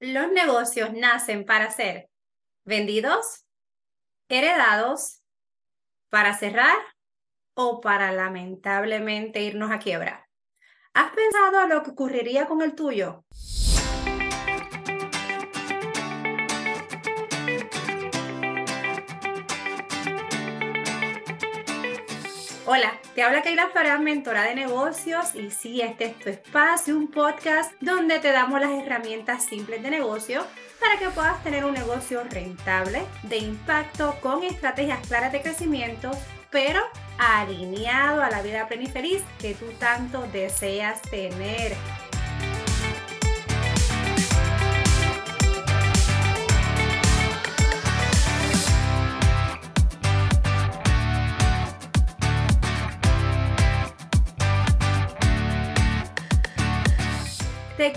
Los negocios nacen para ser vendidos, heredados, para cerrar o para lamentablemente irnos a quiebra. ¿Has pensado a lo que ocurriría con el tuyo? Hola, te habla Keila Farán, mentora de negocios y sí, este es tu espacio, un podcast donde te damos las herramientas simples de negocio para que puedas tener un negocio rentable, de impacto, con estrategias claras de crecimiento, pero alineado a la vida plena y feliz que tú tanto deseas tener.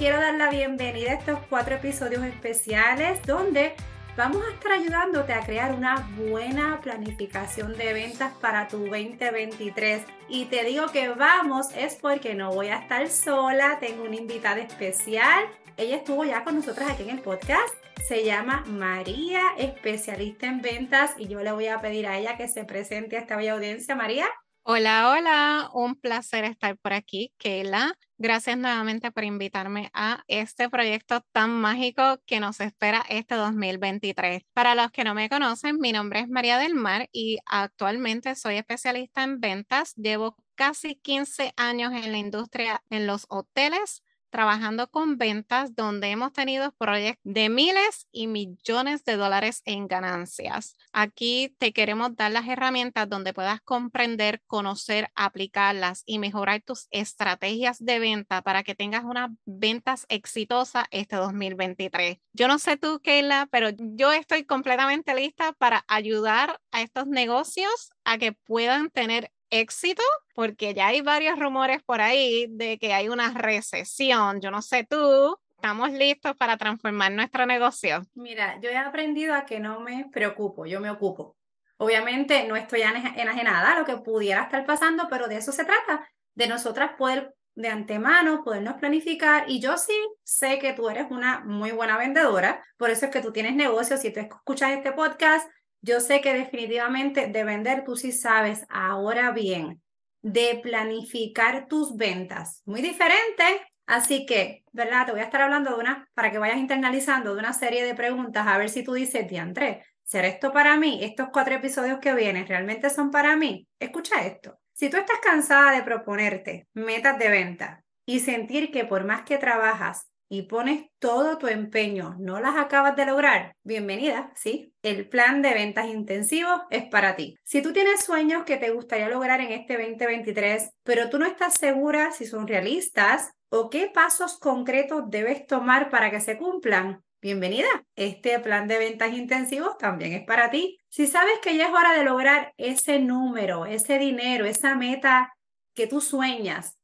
Quiero dar la bienvenida a estos cuatro episodios especiales donde vamos a estar ayudándote a crear una buena planificación de ventas para tu 2023. Y te digo que vamos es porque no voy a estar sola, tengo una invitada especial. Ella estuvo ya con nosotras aquí en el podcast. Se llama María, especialista en ventas, y yo le voy a pedir a ella que se presente a esta bella audiencia. María. Hola, hola, un placer estar por aquí, Keila. Gracias nuevamente por invitarme a este proyecto tan mágico que nos espera este 2023. Para los que no me conocen, mi nombre es María del Mar y actualmente soy especialista en ventas. Llevo casi 15 años en la industria en los hoteles, trabajando con ventas donde hemos tenido proyectos de miles y millones de dólares en ganancias. Aquí te queremos dar las herramientas donde puedas comprender, conocer, aplicarlas y mejorar tus estrategias de venta para que tengas unas ventas exitosas este 2023. Yo no sé tú, Keila, pero yo estoy completamente lista para ayudar a estos negocios a que puedan tener éxito, porque ya hay varios rumores por ahí de que hay una recesión. Yo no sé tú, ¿estamos listos para transformar nuestro negocio? Mira, yo he aprendido a que no me preocupo, yo me ocupo. Obviamente no estoy enajenada a lo que pudiera estar pasando, pero de eso se trata, de nosotras poder de antemano podernos planificar y yo sí sé que tú eres una muy buena vendedora, por eso es que tú tienes negocios, si tú escuchas este podcast, yo sé que definitivamente de vender tú sí sabes. Ahora bien, de planificar tus ventas. Muy diferente. Así que, ¿verdad? Te voy a estar hablando de una, para que vayas internalizando, de una serie de preguntas, a ver si tú dices, diantre, ¿será esto para mí? Estos cuatro episodios que vienen, ¿realmente son para mí? Escucha esto. Si tú estás cansada de proponerte metas de venta y sentir que por más que trabajas y pones todo tu empeño, no las acabas de lograr, bienvenida, ¿sí? El plan de ventas intensivos es para ti. Si tú tienes sueños que te gustaría lograr en este 2023, pero tú no estás segura si son realistas o qué pasos concretos debes tomar para que se cumplan, bienvenida. Este plan de ventas intensivos también es para ti. Si sabes que ya es hora de lograr ese número, ese dinero, esa meta que tú sueñas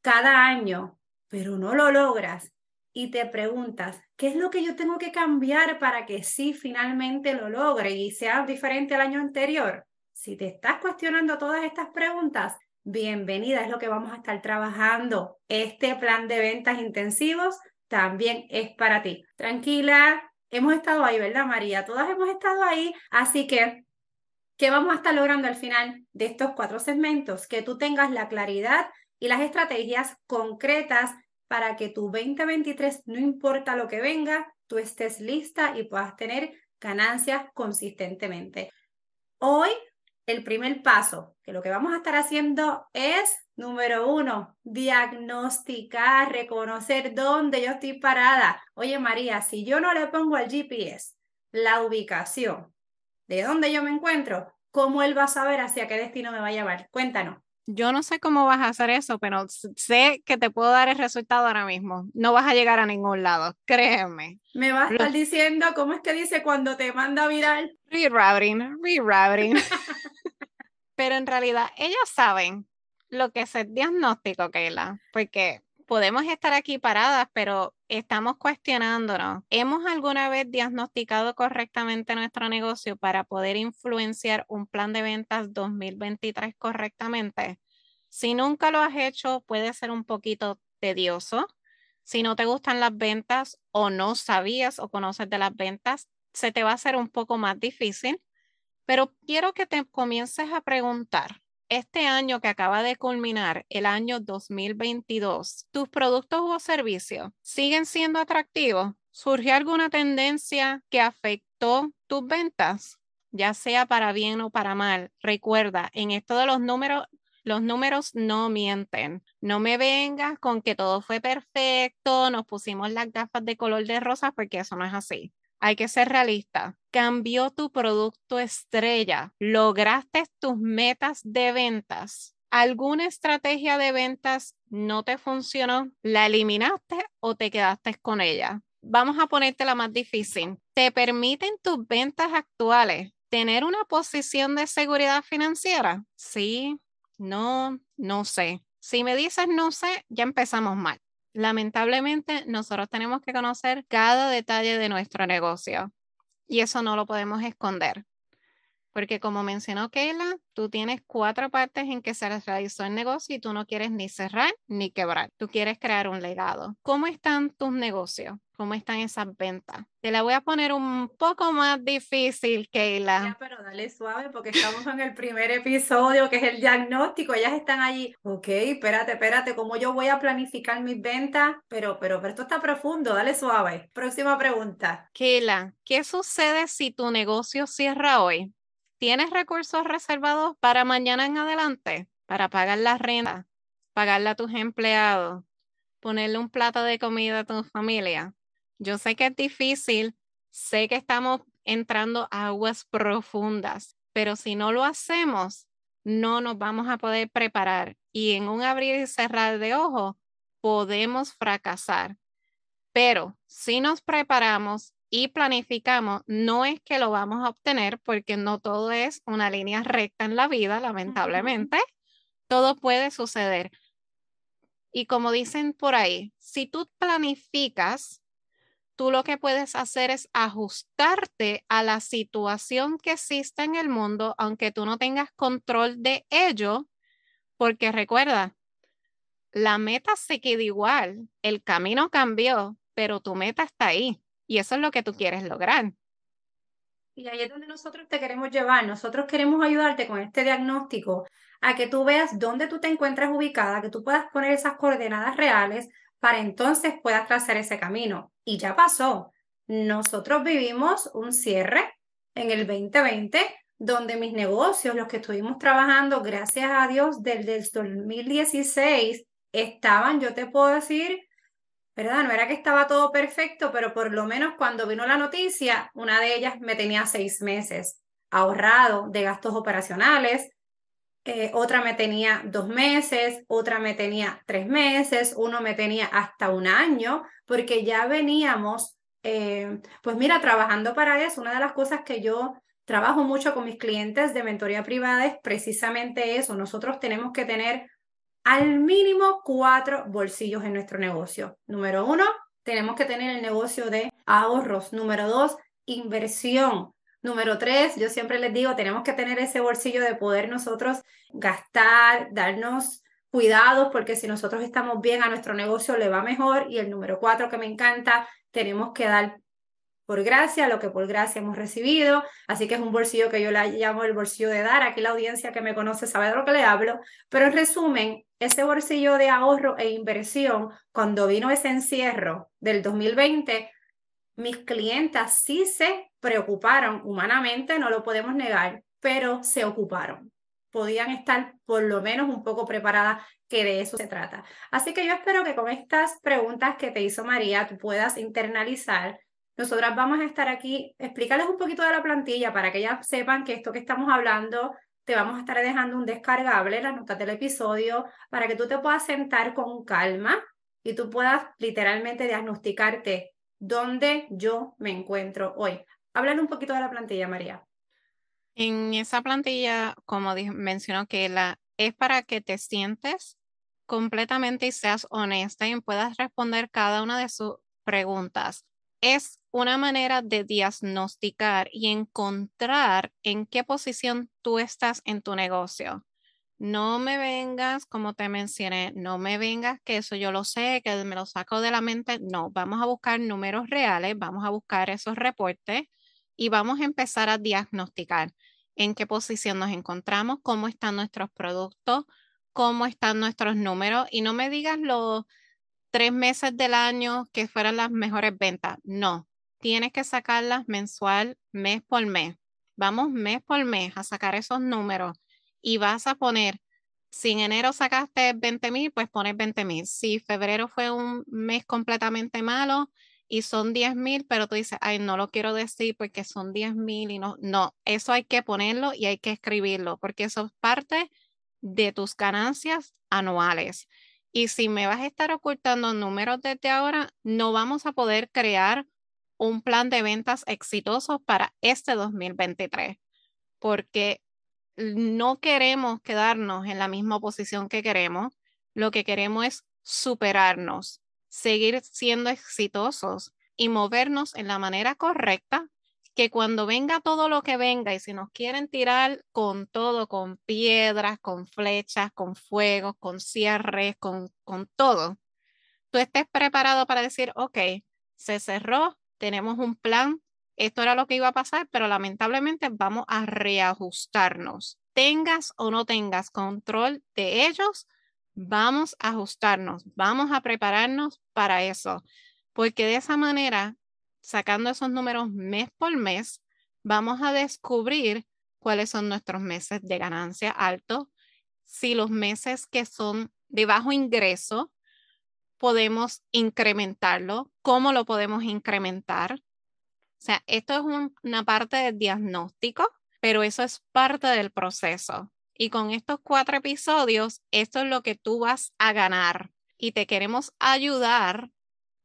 cada año, pero no lo logras, y te preguntas, ¿qué es lo que yo tengo que cambiar para que sí finalmente lo logre y sea diferente al año anterior? Si te estás cuestionando todas estas preguntas, bienvenida, es lo que vamos a estar trabajando. Este plan de ventas intensivos también es para ti. Tranquila, hemos estado ahí, ¿verdad, María? Todas hemos estado ahí, así que ¿Qué vamos a estar logrando al final de estos cuatro segmentos? Que tú tengas la claridad y las estrategias concretas para que tu 2023, no importa lo que venga, tú estés lista y puedas tener ganancias consistentemente. Hoy, el primer paso, que lo que vamos a estar haciendo es, número uno, diagnosticar, reconocer dónde yo estoy parada. Oye, María, si yo no le pongo al GPS la ubicación de dónde yo me encuentro, ¿cómo él va a saber hacia qué destino me va a llevar? Cuéntanos yo no sé cómo vas a hacer eso, pero sé que te puedo dar el resultado ahora mismo. No vas a llegar a ningún lado, créeme. Me vas a estar diciendo, ¿cómo es que dice cuando te manda viral? Rerouting, rerouting. pero en realidad ellos saben lo que es el diagnóstico, Keila, porque podemos estar aquí paradas, pero estamos cuestionándonos. ¿Hemos alguna vez diagnosticado correctamente nuestro negocio para poder influenciar un plan de ventas 2023 correctamente? Si nunca lo has hecho, puede ser un poquito tedioso. Si no te gustan las ventas o no sabías o conoces de las ventas, se te va a hacer un poco más difícil, pero quiero que te comiences a preguntar, este año que acaba de culminar, el año 2022, ¿tus productos o servicios siguen siendo atractivos? ¿Surgió alguna tendencia que afectó tus ventas? Ya sea para bien o para mal. Recuerda, en esto de los números, los números no mienten. No me vengas con que todo fue perfecto, nos pusimos las gafas de color de rosa, porque eso no es así. Hay que ser realista. Cambió tu producto estrella. Lograste tus metas de ventas. ¿Alguna estrategia de ventas no te funcionó? ¿La eliminaste o te quedaste con ella? Vamos a ponerte la más difícil. ¿Te permiten tus ventas actuales tener una posición de seguridad financiera? Sí, no, no sé. Si me dices no sé, ya empezamos mal. Lamentablemente, nosotros tenemos que conocer cada detalle de nuestro negocio y eso no lo podemos esconder. Porque como mencionó Keila, tú tienes cuatro partes en que se realizó el negocio y tú no quieres ni cerrar ni quebrar. Tú quieres crear un legado. ¿Cómo están tus negocios? ¿Cómo están esas ventas? Te la voy a poner un poco más difícil, Keila. Ya, pero dale suave porque estamos en el primer episodio que es el diagnóstico. Ellas están allí. Ok, espérate, espérate, ¿cómo yo voy a planificar mis ventas? Pero, pero, pero esto está profundo, dale suave. Próxima pregunta. Keila, ¿qué sucede si tu negocio cierra hoy? ¿Tienes recursos reservados para mañana en adelante? Para pagar la renta, pagarle a tus empleados, ponerle un plato de comida a tu familia. Yo sé que es difícil, sé que estamos entrando a aguas profundas, pero si no lo hacemos, no nos vamos a poder preparar y en un abrir y cerrar de ojos podemos fracasar. Pero si nos preparamos y planificamos, no es que lo vamos a obtener porque no todo es una línea recta en la vida, lamentablemente. Todo puede suceder. Y como dicen por ahí, si tú planificas, tú lo que puedes hacer es ajustarte a la situación que existe en el mundo, aunque tú no tengas control de ello, porque recuerda, la meta se queda igual, el camino cambió, pero tu meta está ahí. Y eso es lo que tú quieres lograr. Y ahí es donde nosotros te queremos llevar. Nosotros queremos ayudarte con este diagnóstico a que tú veas dónde tú te encuentras ubicada, que tú puedas poner esas coordenadas reales para entonces puedas trazar ese camino. Y ya pasó. Nosotros vivimos un cierre en el 2020 donde mis negocios, los que estuvimos trabajando, gracias a Dios, desde el 2016, estaban, yo te puedo decir, ¿verdad? No era que estaba todo perfecto, pero por lo menos cuando vino la noticia, una de ellas me tenía seis meses ahorrado de gastos operacionales, eh, otra me tenía dos meses, otra me tenía tres meses, uno me tenía hasta un año, porque ya veníamos, eh, pues mira, trabajando para eso. Una de las cosas que yo trabajo mucho con mis clientes de mentoría privada es precisamente eso. Nosotros tenemos que tener al mínimo cuatro bolsillos en nuestro negocio. Número uno, tenemos que tener el negocio de ahorros. Número dos, inversión. Número tres, yo siempre les digo, tenemos que tener ese bolsillo de poder nosotros gastar, darnos cuidados, porque si nosotros estamos bien a nuestro negocio le va mejor. Y el número cuatro que me encanta, tenemos que dar por gracia, lo que por gracia hemos recibido. Así que es un bolsillo que yo le llamo el bolsillo de dar. Aquí la audiencia que me conoce sabe de lo que le hablo. Pero en resumen, ese bolsillo de ahorro e inversión, cuando vino ese encierro del 2020, mis clientas sí se preocuparon humanamente, no lo podemos negar, pero se ocuparon. Podían estar por lo menos un poco preparadas, que de eso se trata. Así que yo espero que con estas preguntas que te hizo María, tú puedas internalizar nosotras vamos a estar aquí, explicarles un poquito de la plantilla para que ellas sepan que esto que estamos hablando, te vamos a estar dejando un descargable, las notas del episodio, para que tú te puedas sentar con calma y tú puedas literalmente diagnosticarte dónde yo me encuentro hoy. Hablar un poquito de la plantilla, María. En esa plantilla, como mencionó que la es para que te sientes completamente y seas honesta y puedas responder cada una de sus preguntas es una manera de diagnosticar y encontrar en qué posición tú estás en tu negocio. no me vengas, como te mencioné, no me vengas que eso yo lo sé, que me lo saco de la mente. No, vamos a buscar números reales, vamos a buscar esos reportes y vamos a empezar a diagnosticar en qué posición nos encontramos, cómo están nuestros productos, cómo están nuestros números y no me digas los tres meses del año que fueran las mejores ventas. No, tienes que sacarlas mensual, mes por mes. Vamos mes por mes a sacar esos números y vas a poner, si en enero sacaste 20 mil, pues pones 20 mil. Si febrero fue un mes completamente malo y son 10 mil, pero tú dices, ay, no lo quiero decir porque son 10 mil y no, no, eso hay que ponerlo y hay que escribirlo porque eso es parte de tus ganancias anuales. Y si me vas a estar ocultando números desde ahora, no vamos a poder crear un plan de ventas exitoso para este 2023, porque no queremos quedarnos en la misma posición que queremos, lo que queremos es superarnos, seguir siendo exitosos y movernos en la manera correcta, que cuando venga todo lo que venga y si nos quieren tirar con todo, con piedras, con flechas, con fuegos, con cierres, con, con todo, tú estés preparado para decir, ok, se cerró, tenemos un plan, esto era lo que iba a pasar, pero lamentablemente vamos a reajustarnos. Tengas o no tengas control de ellos, vamos a ajustarnos, vamos a prepararnos para eso, porque de esa manera, sacando esos números mes por mes, vamos a descubrir cuáles son nuestros meses de ganancia alto, si los meses que son de bajo ingreso podemos incrementarlo, cómo lo podemos incrementar, o sea, esto es una parte del diagnóstico, pero eso es parte del proceso. Y con estos cuatro episodios, esto es lo que tú vas a ganar. Y te queremos ayudar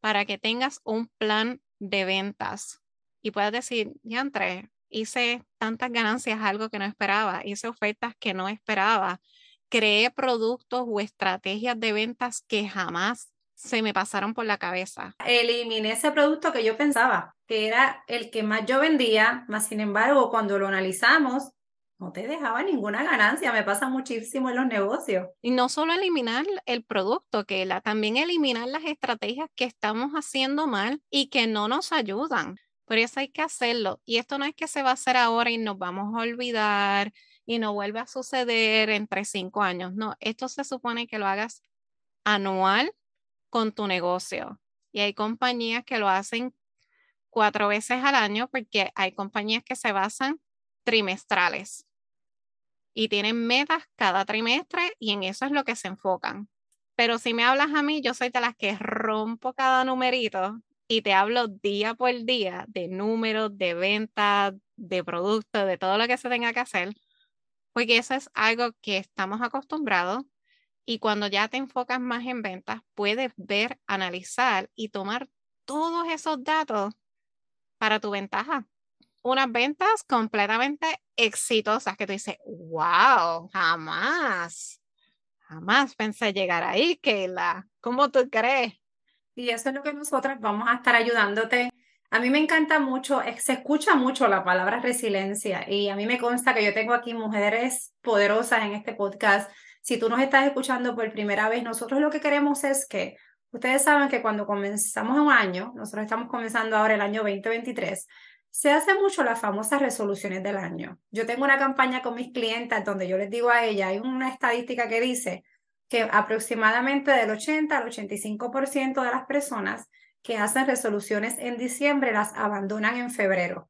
para que tengas un plan de ventas. Y puedas decir, ya entré, hice tantas ganancias, algo que no esperaba, hice ofertas que no esperaba, creé productos o estrategias de ventas que jamás se me pasaron por la cabeza. Eliminé ese producto que yo pensaba que era el que más yo vendía, más sin embargo, cuando lo analizamos, no te dejaba ninguna ganancia, me pasa muchísimo en los negocios. Y no solo eliminar el producto, que la, también eliminar las estrategias que estamos haciendo mal y que no nos ayudan. Por eso hay que hacerlo. Y esto no es que se va a hacer ahora y nos vamos a olvidar y no vuelve a suceder entre cinco años. No, esto se supone que lo hagas anual con tu negocio. Y hay compañías que lo hacen cuatro veces al año porque hay compañías que se basan trimestrales y tienen metas cada trimestre y en eso es lo que se enfocan. Pero si me hablas a mí, yo soy de las que rompo cada numerito y te hablo día por día de números, de ventas, de productos, de todo lo que se tenga que hacer, porque eso es algo que estamos acostumbrados y cuando ya te enfocas más en ventas, puedes ver, analizar y tomar todos esos datos para tu ventaja. Unas ventas completamente exitosas que tú dices, wow, jamás, jamás pensé llegar ahí, Keila. ¿Cómo tú crees? Y eso es lo que nosotras vamos a estar ayudándote. A mí me encanta mucho, se escucha mucho la palabra resiliencia y a mí me consta que yo tengo aquí mujeres poderosas en este podcast si tú nos estás escuchando por primera vez, nosotros lo que queremos es que ustedes saben que cuando comenzamos un año, nosotros estamos comenzando ahora el año 2023, se hace mucho las famosas resoluciones del año. Yo tengo una campaña con mis clientes donde yo les digo a ella, hay una estadística que dice que aproximadamente del 80 al 85% de las personas que hacen resoluciones en diciembre las abandonan en febrero.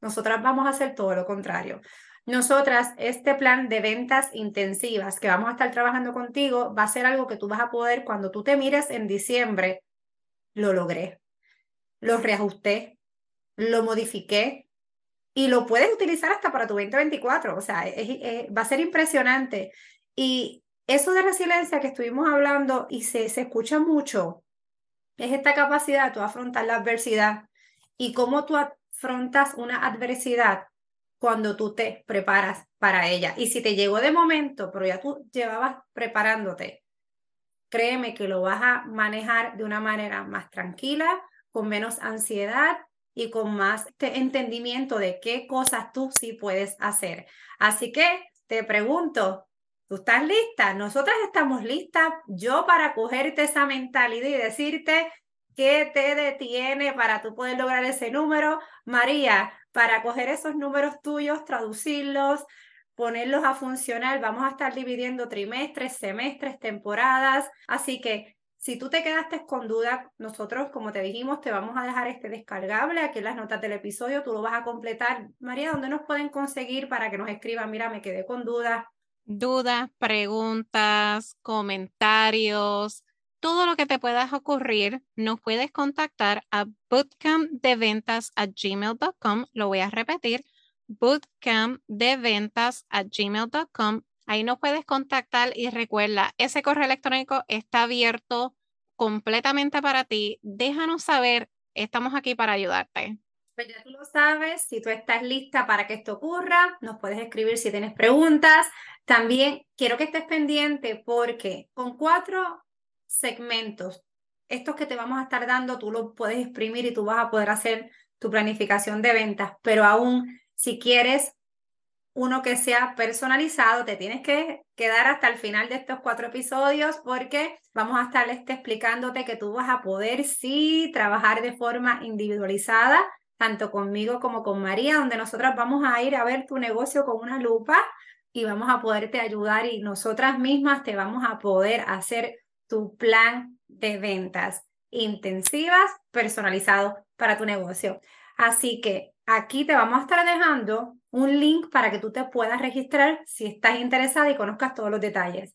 Nosotras vamos a hacer todo lo contrario. Nosotras, este plan de ventas intensivas que vamos a estar trabajando contigo va a ser algo que tú vas a poder cuando tú te mires en diciembre, lo logré, lo reajusté, lo modifiqué y lo puedes utilizar hasta para tu 2024. O sea, va a ser impresionante. Y eso de resiliencia que estuvimos hablando y se, se escucha mucho, es esta capacidad de tú afrontar la adversidad y cómo tú afrontas una adversidad cuando tú te preparas para ella. Y si te llegó de momento, pero ya tú llevabas preparándote, créeme que lo vas a manejar de una manera más tranquila, con menos ansiedad y con más entendimiento de qué cosas tú sí puedes hacer. Así que te pregunto, ¿Tú estás lista? Nosotras estamos listas. Yo para cogerte esa mentalidad y decirte qué te detiene para tú poder lograr ese número. María, para coger esos números tuyos, traducirlos, ponerlos a funcionar, vamos a estar dividiendo trimestres, semestres, temporadas. Así que si tú te quedaste con duda, nosotros, como te dijimos, te vamos a dejar este descargable aquí en las notas del episodio. Tú lo vas a completar. María, ¿dónde nos pueden conseguir para que nos escriban? Mira, me quedé con dudas. Dudas, preguntas, comentarios, todo lo que te pueda ocurrir, nos puedes contactar a bootcampdeventas@gmail.com. Lo voy a repetir, bootcampdeventas@gmail.com. Ahí nos puedes contactar y recuerda, ese correo electrónico está abierto completamente para ti. Déjanos saber, estamos aquí para ayudarte. Pues ya tú lo sabes, si tú estás lista para que esto ocurra, nos puedes escribir si tienes preguntas. También quiero que estés pendiente porque con cuatro segmentos, estos que te vamos a estar dando, tú lo puedes exprimir y tú vas a poder hacer tu planificación de ventas, pero aún si quieres uno que sea personalizado, te tienes que quedar hasta el final de estos cuatro episodios porque vamos a estar explicándote que tú vas a poder sí trabajar de forma individualizada, tanto conmigo como con María, donde nosotras vamos a ir a ver tu negocio con una lupa y vamos a poderte ayudar y nosotras mismas te vamos a poder hacer tu plan de ventas intensivas personalizado para tu negocio. Así que aquí te vamos a estar dejando un link para que tú te puedas registrar si estás interesada y conozcas todos los detalles.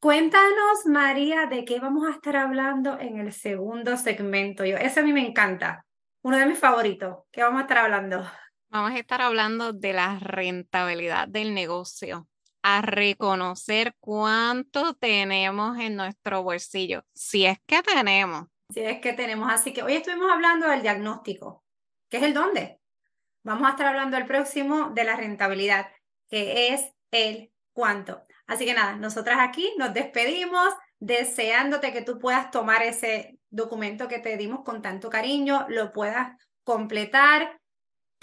Cuéntanos, María, de qué vamos a estar hablando en el segundo segmento. Yo, ese a mí me encanta, uno de mis favoritos. ¿Qué vamos a estar hablando? Vamos a estar hablando de la rentabilidad del negocio, a reconocer cuánto tenemos en nuestro bolsillo, si es que tenemos. Si es que tenemos. Así que hoy estuvimos hablando del diagnóstico, que es el dónde. Vamos a estar hablando el próximo de la rentabilidad, que es el cuánto. Así que nada, nosotras aquí nos despedimos deseándote que tú puedas tomar ese documento que te dimos con tanto cariño, lo puedas completar,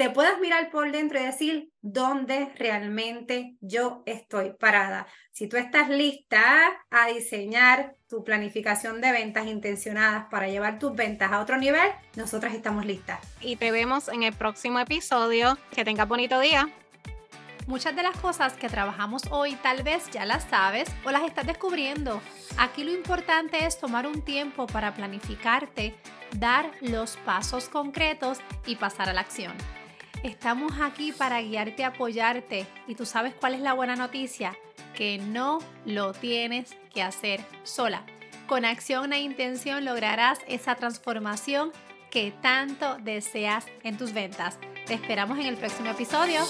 te puedas mirar por dentro y decir dónde realmente yo estoy parada. Si tú estás lista a diseñar tu planificación de ventas intencionadas para llevar tus ventas a otro nivel, nosotras estamos listas. Y te vemos en el próximo episodio. Que tengas bonito día. Muchas de las cosas que trabajamos hoy tal vez ya las sabes o las estás descubriendo. Aquí lo importante es tomar un tiempo para planificarte, dar los pasos concretos y pasar a la acción. Estamos aquí para guiarte apoyarte. Y tú sabes cuál es la buena noticia, que no lo tienes que hacer sola. Con acción e intención lograrás esa transformación que tanto deseas en tus ventas. Te esperamos en el próximo episodio.